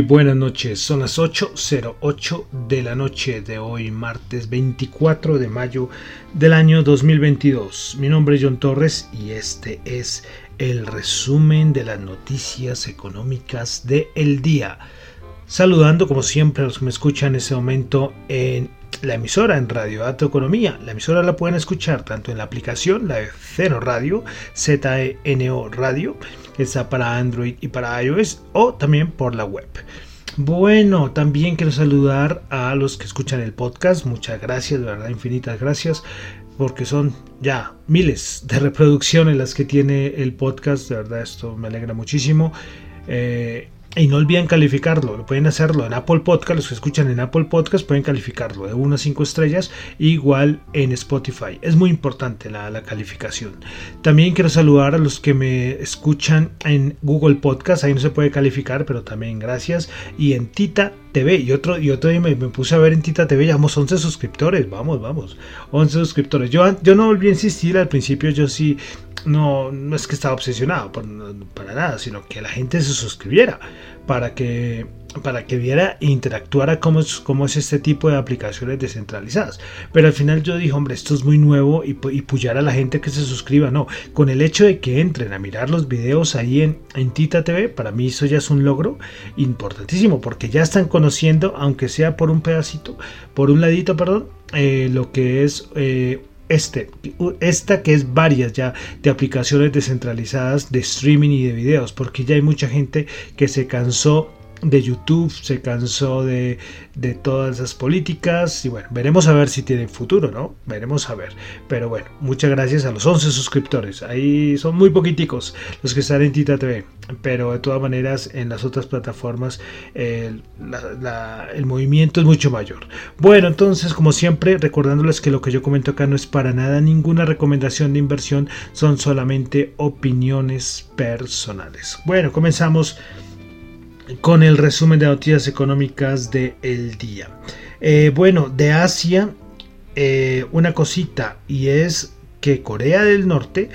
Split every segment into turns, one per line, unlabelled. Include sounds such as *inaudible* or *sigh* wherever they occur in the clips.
Buenas noches, son las 8.08 de la noche de hoy, martes 24 de mayo del año 2022. Mi nombre es John Torres y este es el resumen de las noticias económicas del el día. Saludando como siempre a los que me escuchan en este momento en la emisora en Radio Dato Economía. La emisora la pueden escuchar tanto en la aplicación, la de Zeno Radio, ZENO Radio, que está para Android y para iOS, o también por la web. Bueno, también quiero saludar a los que escuchan el podcast. Muchas gracias, de verdad, infinitas gracias, porque son ya miles de reproducciones las que tiene el podcast. De verdad, esto me alegra muchísimo. Eh, y no olviden calificarlo, pueden hacerlo en Apple Podcast, los que escuchan en Apple Podcast pueden calificarlo de 1 a 5 estrellas, igual en Spotify. Es muy importante la, la, calificación. También quiero saludar a los que me escuchan en Google Podcast, ahí no se puede calificar, pero también gracias. Y en Tita TV, y otro, y otro día me, puse a ver en Tita TV, llevamos 11 suscriptores, vamos, vamos, 11 suscriptores. Yo, yo no volví a insistir, al principio yo sí no, no es que estaba obsesionado para nada, sino que la gente se suscribiera para que, para que viera e interactuara cómo es, cómo es este tipo de aplicaciones descentralizadas. Pero al final yo dije, hombre, esto es muy nuevo y, puyar a la gente que se suscriba. No, con el hecho de que entren a mirar los videos ahí en, en Tita TV, para mí eso ya es un logro importantísimo, porque ya están conociendo, aunque sea por un pedacito, por un ladito, perdón, eh, lo que es... Eh, este, esta que es varias ya de aplicaciones descentralizadas de streaming y de videos, porque ya hay mucha gente que se cansó de YouTube, se cansó de, de, todas esas políticas y bueno, veremos a ver si tienen futuro, ¿no? Veremos a ver. Pero bueno, muchas gracias a los 11 suscriptores. Ahí son muy poquiticos los que están en Tita TV, pero de todas maneras en las otras plataformas el, el movimiento es mucho mayor. Bueno, entonces como siempre, recordándoles que lo que yo comento acá no es para nada ninguna recomendación de inversión, son solamente opiniones personales. Bueno, comenzamos con el resumen de noticias económicas del el día. Eh, bueno, de Asia, eh, una cosita, y es que Corea del Norte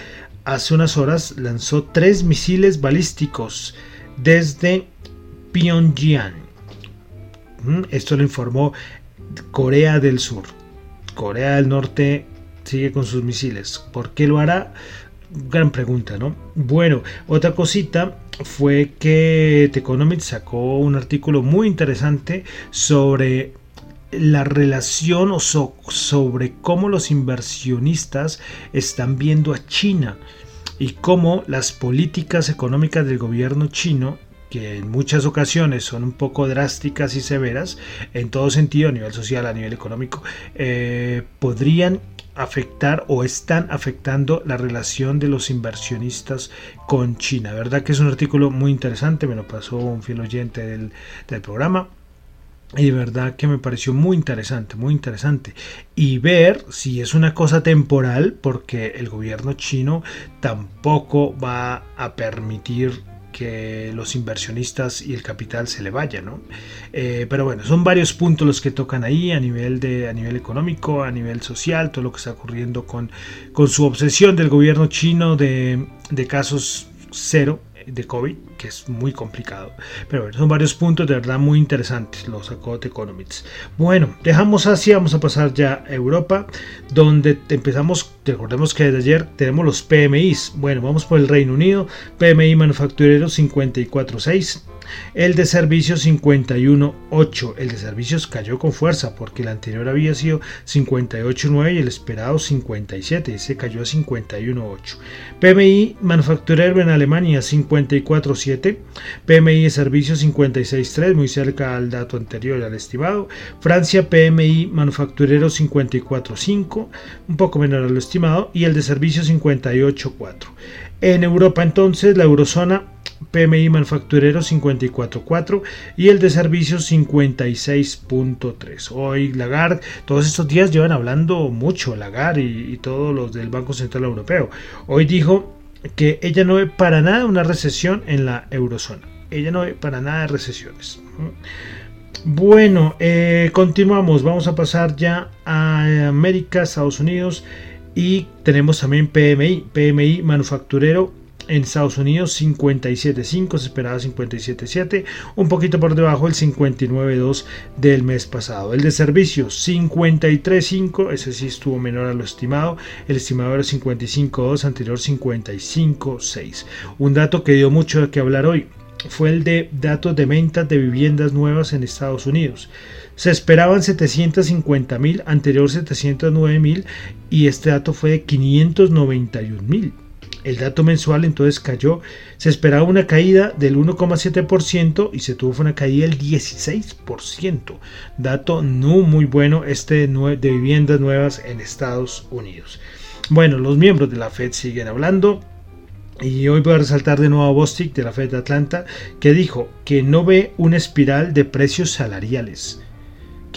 hace unas horas lanzó tres misiles balísticos desde Pyongyang. Mm, esto lo informó Corea del Sur. Corea del Norte sigue con sus misiles. ¿Por qué lo hará? Gran pregunta, ¿no? Bueno, otra cosita fue que The Economist sacó un artículo muy interesante sobre la relación o sobre cómo los inversionistas están viendo a China y cómo las políticas económicas del gobierno chino que en muchas ocasiones son un poco drásticas y severas en todo sentido, a nivel social, a nivel económico, eh, podrían afectar o están afectando la relación de los inversionistas con China. ¿Verdad que es un artículo muy interesante? Me lo pasó un fiel oyente del, del programa. Y de verdad que me pareció muy interesante, muy interesante. Y ver si es una cosa temporal, porque el gobierno chino tampoco va a permitir que los inversionistas y el capital se le vayan, ¿no? Eh, pero bueno, son varios puntos los que tocan ahí a nivel, de, a nivel económico, a nivel social, todo lo que está ocurriendo con, con su obsesión del gobierno chino de, de casos cero de COVID, que es muy complicado. Pero son varios puntos de verdad muy interesantes, los sacó Economics. Bueno, dejamos Asia, vamos a pasar ya a Europa, donde empezamos, recordemos que desde ayer tenemos los PMIs. Bueno, vamos por el Reino Unido, PMI manufacturero 54.6 el de servicios 51.8. El de servicios cayó con fuerza porque el anterior había sido 58.9 y el esperado 57 y se cayó a 51.8. PMI manufacturero en Alemania 54.7. PMI de servicios 56.3, muy cerca al dato anterior al estimado. Francia PMI manufacturero 54.5, un poco menor a lo estimado. Y el de servicios 58.4. En Europa entonces la eurozona PMI manufacturero 54.4 y el de servicios 56.3. Hoy Lagarde, todos estos días llevan hablando mucho Lagarde y, y todos los del Banco Central Europeo. Hoy dijo que ella no ve para nada una recesión en la eurozona. Ella no ve para nada recesiones. Bueno, eh, continuamos. Vamos a pasar ya a América, Estados Unidos. Y tenemos también PMI, PMI manufacturero en Estados Unidos 57.5, se esperaba 57.7, un poquito por debajo el 59.2 del mes pasado. El de servicios 53.5, ese sí estuvo menor a lo estimado, el estimado era 55.2, anterior 55.6. Un dato que dio mucho de qué hablar hoy fue el de datos de ventas de viviendas nuevas en Estados Unidos. Se esperaban 750 mil, anterior 709 mil y este dato fue de 591 mil. El dato mensual entonces cayó, se esperaba una caída del 1,7% y se tuvo una caída del 16%. Dato no muy bueno este de viviendas nuevas en Estados Unidos. Bueno, los miembros de la Fed siguen hablando. Y hoy voy a resaltar de nuevo a Bostic de la Fed de Atlanta, que dijo que no ve una espiral de precios salariales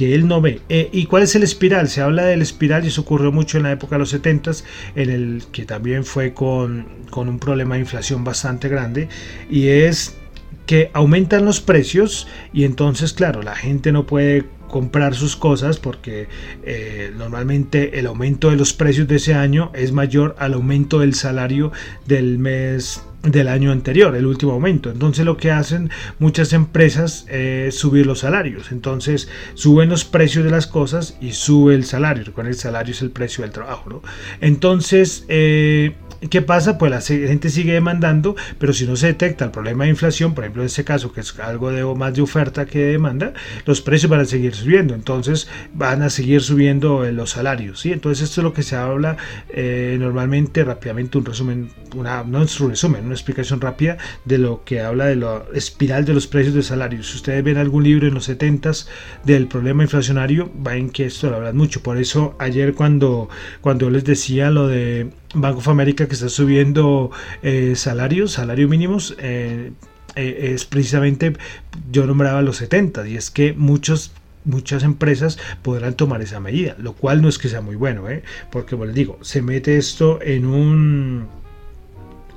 que él no ve. Eh, ¿Y cuál es el espiral? Se habla del espiral y eso ocurrió mucho en la época de los 70 en el que también fue con, con un problema de inflación bastante grande y es que aumentan los precios y entonces claro la gente no puede comprar sus cosas porque eh, normalmente el aumento de los precios de ese año es mayor al aumento del salario del mes del año anterior, el último aumento. Entonces lo que hacen muchas empresas es subir los salarios. Entonces suben los precios de las cosas y sube el salario. Recuerden, el salario es el precio del trabajo. Entonces, eh, ¿Qué pasa? Pues la gente sigue demandando, pero si no se detecta el problema de inflación, por ejemplo en este caso que es algo de más de oferta que de demanda, los precios van a seguir subiendo, entonces van a seguir subiendo eh, los salarios, ¿sí? Entonces esto es lo que se habla eh, normalmente rápidamente, un resumen, una, no es un resumen, una explicación rápida de lo que habla de la espiral de los precios de salarios. Si ustedes ven algún libro en los 70 del problema inflacionario, ven que esto lo hablan mucho. Por eso ayer cuando, cuando les decía lo de Banco of America que está subiendo eh, salarios, salario mínimos, eh, eh, es precisamente, yo nombraba los 70 y es que muchos muchas empresas podrán tomar esa medida, lo cual no es que sea muy bueno, porque como les digo, se mete esto en un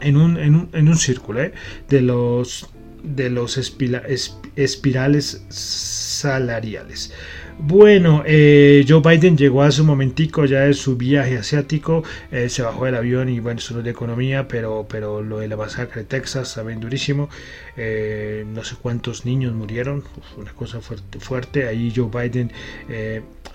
en un, en un, en un círculo de los de los espirales salariales. Bueno, eh, Joe Biden llegó hace un momentico ya de su viaje asiático, eh, se bajó del avión y bueno, eso no es de economía, pero, pero lo de la masacre de Texas también durísimo, eh, no sé cuántos niños murieron, una cosa fuerte, ahí Joe Biden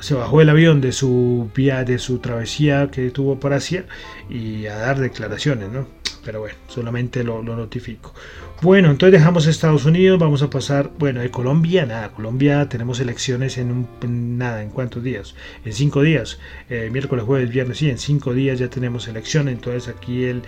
se bajó del avión de su vía, de su travesía que tuvo por Asia y a dar declaraciones, ¿no? Pero bueno, solamente lo, lo notifico. Bueno, entonces dejamos Estados Unidos, vamos a pasar, bueno, de Colombia, nada, Colombia tenemos elecciones en, un, nada, ¿en cuántos días? En cinco días, eh, miércoles, jueves, viernes, sí, en cinco días ya tenemos elecciones, entonces aquí el,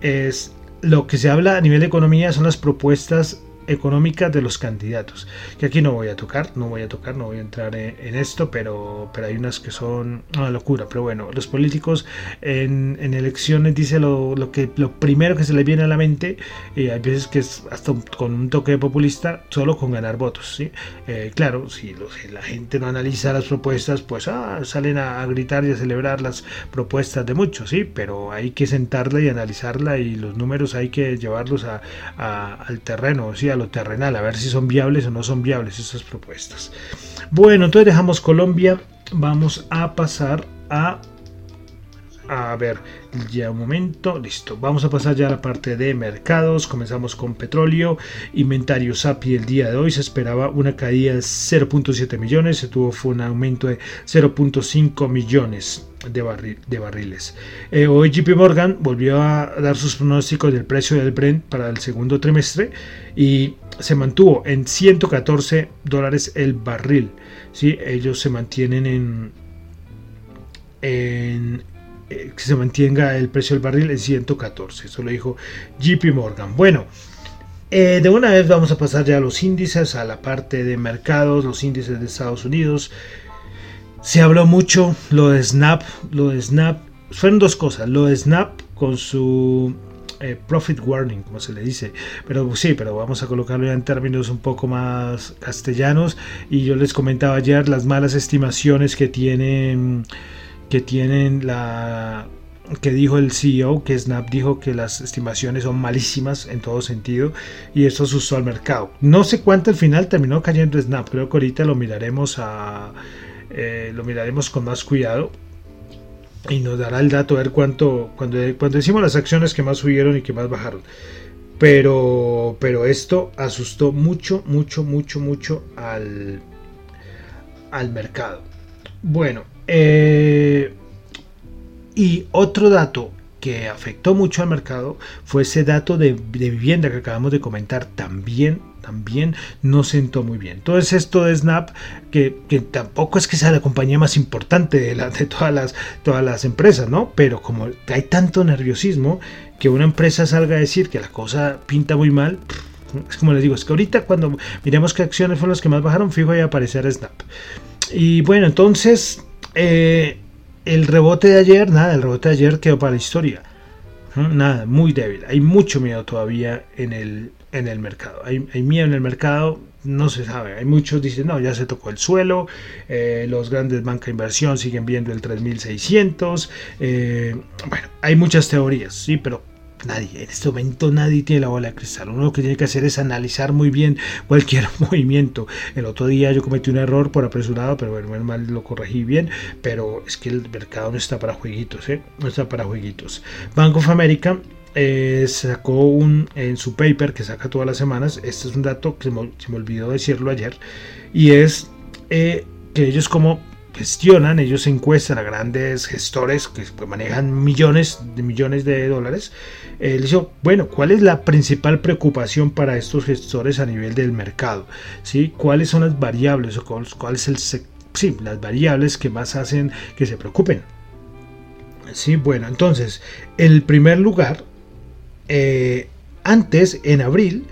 es lo que se habla a nivel de economía son las propuestas económica de los candidatos. Que aquí no voy a tocar, no voy a tocar, no voy a entrar en, esto, pero, pero hay unas que son una locura. Pero bueno, los políticos en, elecciones dice lo, que lo primero que se les viene a la mente, y hay veces que es hasta con un toque populista, solo con ganar votos. ¿sí? Eh, claro, si, la gente no analiza las propuestas, pues ah, salen a, gritar y a celebrar las propuestas de muchos, sí, pero hay que sentarla y analizarla y los números hay que llevarlos a, al terreno, ¿sí? Lo terrenal, a ver si son viables o no son viables esas propuestas. Bueno, entonces dejamos Colombia, vamos a pasar a a ver, ya un momento, listo. Vamos a pasar ya a la parte de mercados. Comenzamos con petróleo. Inventario SAPI el día de hoy se esperaba una caída de 0.7 millones. Se tuvo fue un aumento de 0.5 millones de, de barriles. Eh, hoy JP Morgan volvió a dar sus pronósticos del precio del Brent para el segundo trimestre y se mantuvo en 114 dólares el barril. ¿sí? Ellos se mantienen en, en eh, que se mantenga el precio del barril en 114. Eso lo dijo JP Morgan. Bueno, eh, de una vez vamos a pasar ya a los índices, a la parte de mercados, los índices de Estados Unidos. Se habló mucho lo de Snap, lo de Snap. Fueron dos cosas, lo de Snap con su eh, profit warning, como se le dice. Pero sí, pero vamos a colocarlo ya en términos un poco más castellanos. Y yo les comentaba ayer las malas estimaciones que tienen que tienen la que dijo el CEO que Snap dijo que las estimaciones son malísimas en todo sentido y eso asustó al mercado. No sé cuánto al final terminó cayendo Snap, creo que ahorita lo miraremos a eh, lo miraremos con más cuidado y nos dará el dato a ver cuánto cuando, cuando decimos las acciones que más subieron y que más bajaron. Pero pero esto asustó mucho mucho mucho mucho al al mercado. Bueno, eh, y otro dato que afectó mucho al mercado fue ese dato de, vivienda que acabamos de comentar también también no sentó muy bien. Entonces esto de Snap, que, tampoco es que sea la compañía más importante de, todas, las, empresas, ¿no? Pero como hay tanto nerviosismo, que una empresa salga a decir que la cosa pinta muy mal, es como les digo, es que ahorita cuando miremos qué acciones fueron las que más bajaron, fijo ahí aparecer Snap. Y bueno, entonces eh, el rebote de ayer, nada, el rebote de ayer quedó para la historia. Nada, muy débil. Hay mucho miedo todavía en el, en el mercado. Hay, miedo en el mercado, no se sabe. Hay muchos dicen, no, ya se tocó el suelo. Eh, los grandes bancos de inversión siguen viendo el 3600. Eh, bueno, hay muchas teorías, sí, pero Nadie, en este momento nadie tiene la bola de cristal. Uno lo que tiene que hacer es analizar muy bien *laughs* cualquier *laughs* movimiento. El otro día yo cometí un error por apresurado, pero bueno, mal lo corregí bien. Pero es que el mercado no está para jueguitos, ¿eh? No está para jueguitos. Bank of America eh, sacó un en su paper que saca todas las semanas. Este es un dato que se me, olvidó decirlo ayer. Y es eh, que ellos como gestionan, ellos encuestan a grandes gestores que manejan millones de millones de dólares. Eh, dijo, bueno, ¿cuál es la principal preocupación para estos gestores a nivel del mercado? ¿Sí? ¿Cuáles son las variables o cuál, es el sí, las variables que más hacen que se preocupen? Sí, bueno, entonces, el primer lugar, eh, antes, en abril,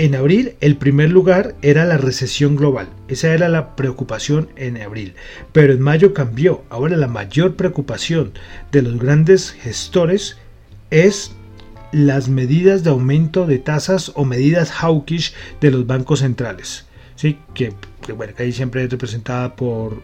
en abril, el primer lugar era la recesión global. Esa era la preocupación en abril. Pero en mayo cambió. Ahora la mayor preocupación de los grandes gestores es las medidas de aumento de tasas o medidas hawkish de los bancos centrales. ¿sí? Que, bueno, que ahí siempre es representada por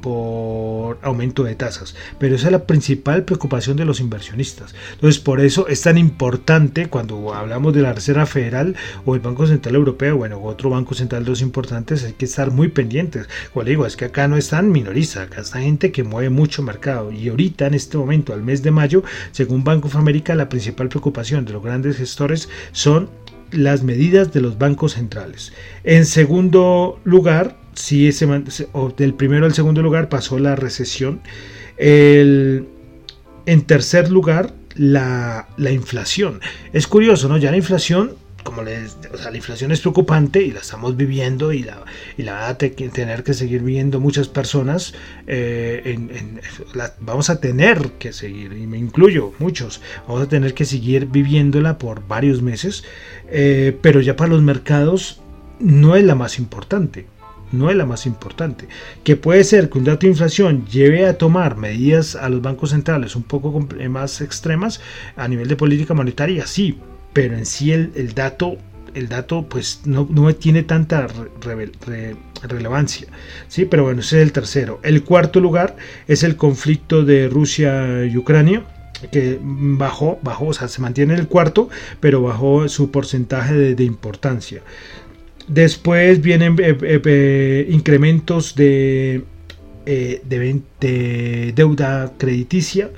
por aumento de tasas. Pero esa es la principal preocupación de los inversionistas. Entonces, por eso es tan importante cuando hablamos de la Reserva Federal o el Banco Central Europeo, bueno, otro Banco Central de los importantes, hay que estar muy pendientes. Como digo, es que acá no están minoristas, acá está gente que mueve mucho mercado. Y ahorita, en este momento, al mes de mayo, según Banco of America, la principal preocupación de los grandes gestores son las medidas de los bancos centrales. En segundo lugar, sí ese, del primero al segundo lugar pasó la recesión. en tercer lugar, la, inflación. Es curioso, ¿no? Ya la inflación, como les, la inflación es preocupante y la estamos viviendo y la, y la van a tener que seguir viviendo muchas personas. Eh, vamos a tener que seguir, y me incluyo, muchos, vamos a tener que seguir viviéndola por varios meses, eh, pero ya para los mercados no es la más importante no es la más importante. Que puede ser que un dato de inflación lleve a tomar medidas a los bancos centrales un poco eh, más extremas a nivel de política monetaria, sí, pero en sí el, dato el dato pues no, tiene tanta relevancia. Sí, pero bueno, ese es el tercero. El cuarto lugar es el conflicto de Rusia y Ucrania que bajó, bajó, o sea, se mantiene en el cuarto, pero bajó su porcentaje de importancia. Después vienen eh, eh, eh, incrementos de de, deuda crediticia,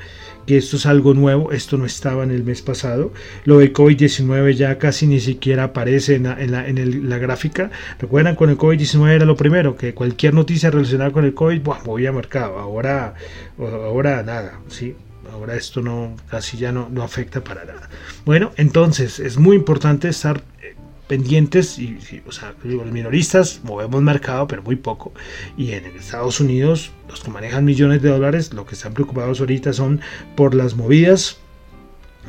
que esto es algo nuevo, esto no estaba en el mes pasado. Lo de COVID-19 ya casi ni siquiera aparece en la, gráfica. Recuerdan, con el COVID-19 era lo primero, que cualquier noticia relacionada con el COVID, buah, movía mercado. Ahora, ahora nada, ¿sí? Ahora esto no casi ya no, no afecta para nada. Bueno, entonces es muy importante estar pendientes y, o sea, los minoristas movemos mercado pero muy poco y en Estados Unidos los que manejan millones de dólares lo que están preocupados ahorita son por las movidas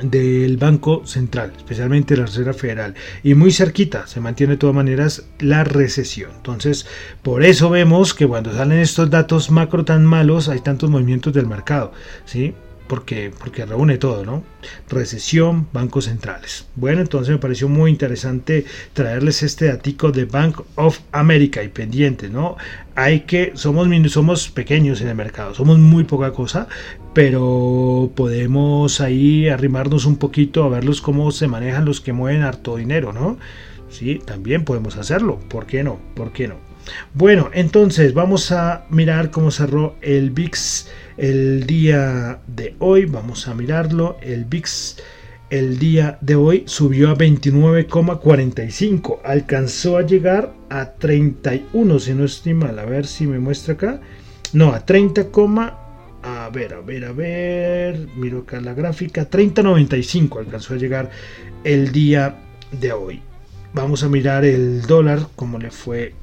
del Banco Central, especialmente la Reserva Federal, y muy cerquita se mantiene de todas maneras la recesión. Entonces, por eso vemos que cuando salen estos datos macro tan malos hay tantos movimientos del mercado, ¿sí? Porque, porque reúne todo, ¿no? Recesión, bancos centrales. Bueno, entonces me pareció muy interesante traerles este datico de Bank of America y pendiente, ¿no? Hay que, somos, somos pequeños en el mercado, somos muy poca cosa, pero podemos ahí arrimarnos un poquito a verlos cómo se manejan los que mueven harto dinero, ¿no? Sí, también podemos hacerlo, ¿por qué no? ¿Por qué no? Bueno, entonces vamos a mirar cómo cerró el VIX el día de hoy. Vamos a mirarlo. El VIX el día de hoy subió a 29,45. Alcanzó a llegar a 31, si no estoy mal. A ver si me muestra acá. No, a 30, a ver, a ver, a ver. Miro acá la gráfica. 30.95 alcanzó a llegar el día de hoy. Vamos a mirar el dólar, como le fue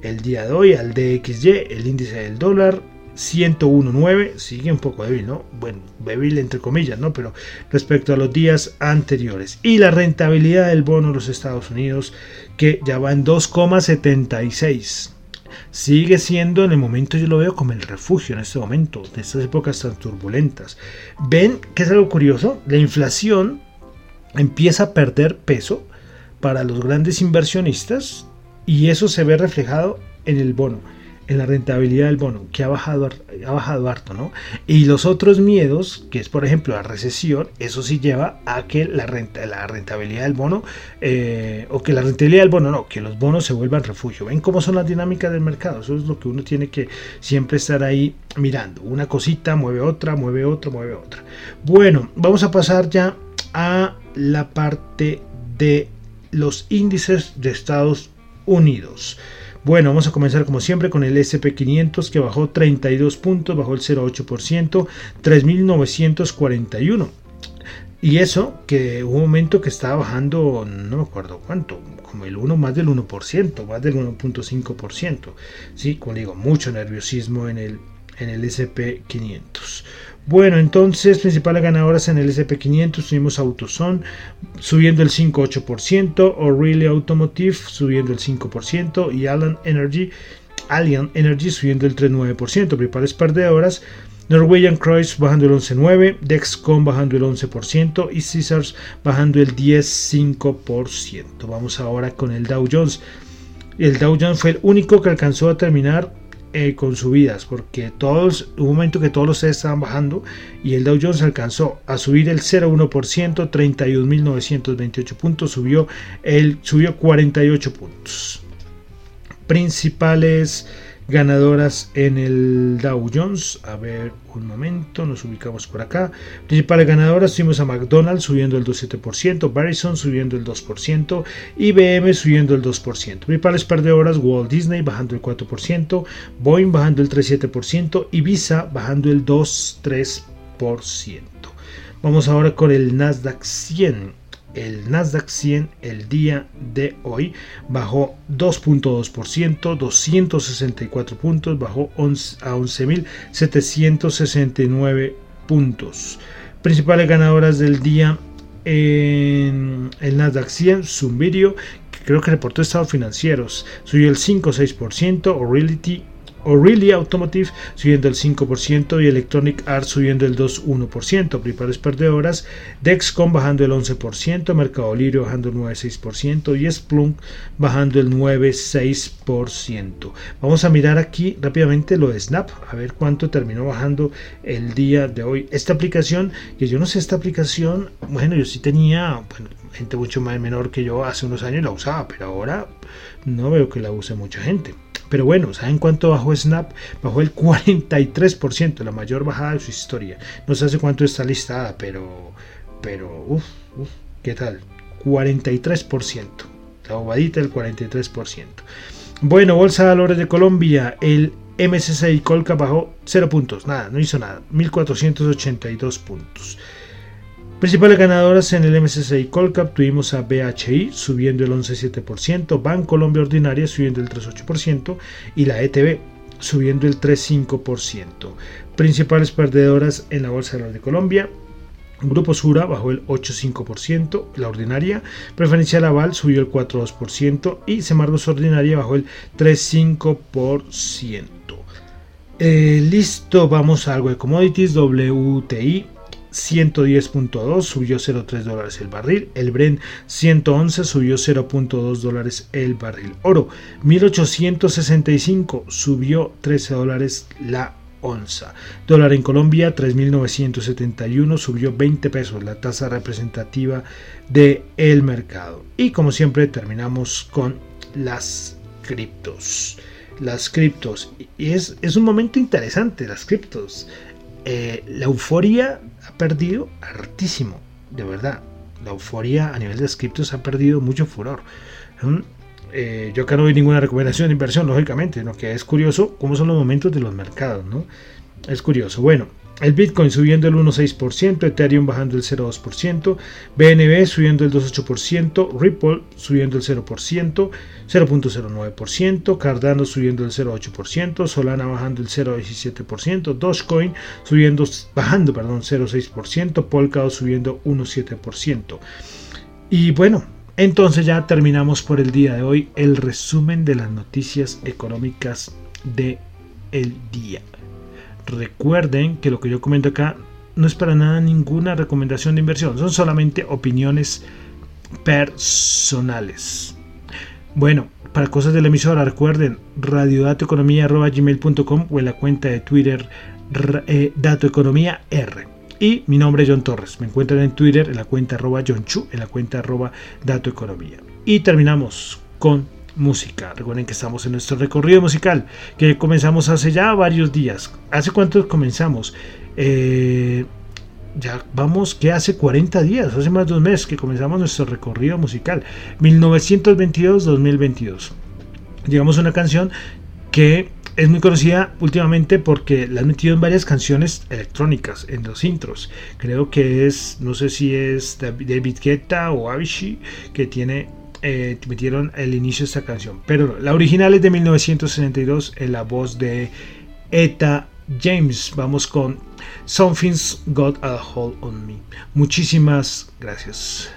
el día de hoy al DXY, el índice del dólar 101.9, sigue un poco débil, ¿no? Bueno, débil entre comillas, ¿no? Pero respecto a los días anteriores. Y la rentabilidad del bono de los Estados Unidos, que ya va en 2,76. Sigue siendo en el momento, yo lo veo como el refugio en este momento, de estas épocas tan turbulentas. Ven que es algo curioso, la inflación empieza a perder peso para los grandes inversionistas y eso se ve reflejado en el bono, en la rentabilidad del bono, que ha bajado, ha bajado harto, ¿no? Y los otros miedos, que es por ejemplo la recesión, eso sí lleva a que la, renta, la rentabilidad del bono, eh, o que la rentabilidad del bono, no, que los bonos se vuelvan refugio. ¿Ven cómo son las dinámicas del mercado? Eso es lo que uno tiene que siempre estar ahí mirando. Una cosita mueve otra, mueve otra, mueve otra. Bueno, vamos a pasar ya a la parte de los índices de Estados Unidos. Bueno, vamos a comenzar como siempre con el SP500 que bajó 32 puntos, bajó el 0,8%, 3.941. Y eso que hubo un momento que estaba bajando, no me acuerdo cuánto, como el 1 más del 1%, más del 1.5%. Sí, como digo, mucho nerviosismo en el, en el SP500. Bueno, entonces, principales ganadoras en el SP500 tuvimos AutoZone subiendo el 5,8%, O'Reilly Automotive subiendo el 5% y Allen Energy, Allian Energy subiendo el 3,9%. Principales perdedoras, Norwegian Cruise bajando el 11,9%, Dexcom bajando el 11% y Caesars bajando el 10,5%. Vamos ahora con el Dow Jones. El Dow Jones fue el único que alcanzó a terminar eh, con subidas, porque todos, un momento que todos los estaban bajando y el Dow Jones alcanzó a subir el 0,1%, 31.928 puntos, subió, el, subió 48 puntos. Principales ganadoras en el Dow Jones. A ver, un momento, nos ubicamos por acá. Principales ganadoras, tuvimos a McDonald's subiendo el 2,7%, Verizon subiendo el 2%, IBM subiendo el 2%. Principales perdedoras, Walt Disney bajando el 4%, Boeing bajando el 3,7% y Visa bajando el 2,3%. Vamos ahora con el Nasdaq 100 el Nasdaq 100 el día de hoy bajó 2.2%, 264 puntos, bajó a 11.769 puntos. Principales ganadoras del día en el Nasdaq 100, Zumbirio, que creo que reportó estados financieros, subió el 5.6%, O'Reilly O'Reilly Automotive subiendo el 5% y Electronic Arts subiendo el 2,1%. Principales perdedoras, Dexcom bajando el 11%, Mercado Libre bajando el 9,6% y Splunk bajando el 9,6%. Vamos a mirar aquí rápidamente lo de Snap, a ver cuánto terminó bajando el día de hoy. Esta aplicación, que yo no sé, esta aplicación, bueno, yo sí tenía, gente mucho más menor que yo hace unos años la usaba, pero ahora no veo que la use mucha gente. Pero bueno, ¿saben cuánto bajó Snap? Bajó el 43%, la mayor bajada de su historia. No sé hace cuánto está listada, pero, pero, uff, uf, ¿qué tal? 43%. La bobadita del 43%. Bueno, Bolsa de Valores de Colombia, el MSCI Colca bajó 0 puntos, nada, no hizo nada, 1482 puntos. Principales ganadoras en el MSCI Colcap tuvimos a BHI subiendo el 11,7%, Ban Colombia Ordinaria subiendo el 3,8% y la ETB subiendo el 3,5%. Principales perdedoras en la Bolsa de Colombia. Grupo Sura bajó el 8,5%, la ordinaria, Preferencial Aval subió el 4,2% y Semargos Ordinaria bajó el 3,5%. Eh, listo, vamos a algo de commodities, WTI 110.2 subió 0.3 dólares el barril. El Bren 111 subió 0.2 dólares el barril. Oro 1865 subió 13 dólares la onza. Dólar en Colombia 3.971 subió 20 pesos la tasa representativa del el mercado. Y como siempre terminamos con las criptos. Las criptos. Y es, es un momento interesante las criptos. Eh, la euforia perdido hartísimo, de verdad. La euforia a nivel de criptos ha perdido mucho furor. ¿Mm? Eh, yo acá no doy ninguna recomendación de inversión, lógicamente, lo que es curioso cómo son los momentos de los mercados, ¿no? Es curioso. Bueno, el Bitcoin subiendo el 1,6%, Ethereum bajando el 0,2%, BNB subiendo el 2,8%, Ripple subiendo el 0%, 0.09%, Cardano subiendo el 0.8%, Solana bajando el 0.17%, Dogecoin subiendo, bajando perdón, 0.6%, Polkadot subiendo 1.7%. Y bueno, entonces ya terminamos por el día de hoy el resumen de las noticias económicas de el día. Recuerden que lo que yo comento acá no es para nada ninguna recomendación de inversión, son solamente opiniones personales. Bueno, para cosas de la emisora, recuerden radiodatoeconomía.gmail.com o en la cuenta de Twitter eh, datoeconomía R. Y mi nombre es John Torres. Me encuentran en Twitter en la cuenta arroba John Chu, en la cuenta arroba datoeconomía. Y terminamos con música. Recuerden que estamos en nuestro recorrido musical, que comenzamos hace ya varios días. ¿Hace cuánto comenzamos? Eh, ya vamos que hace 40 días, hace más de un mes que comenzamos nuestro recorrido musical, 1922-2022. Llegamos una canción que es muy conocida últimamente porque la han metido en varias canciones electrónicas, en los intros. Creo que es, no sé si es David Guetta o Avicii, que tiene eh, metieron el inicio de esta canción. Pero la original es de 1962 en la voz de Eta James. Vamos con Something's Got a Hold on Me. Muchísimas gracias.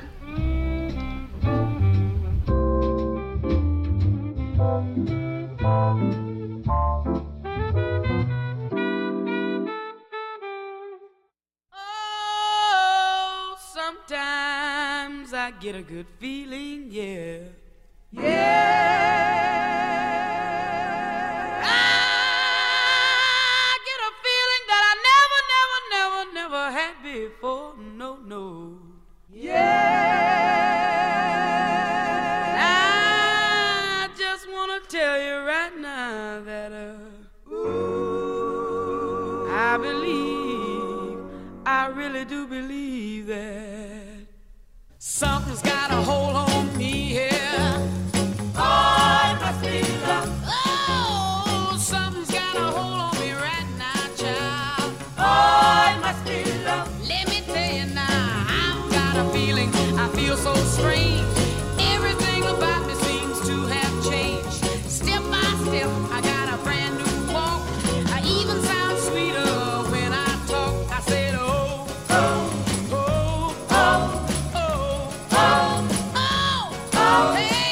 Get a good feeling, yeah. Yeah. Hey!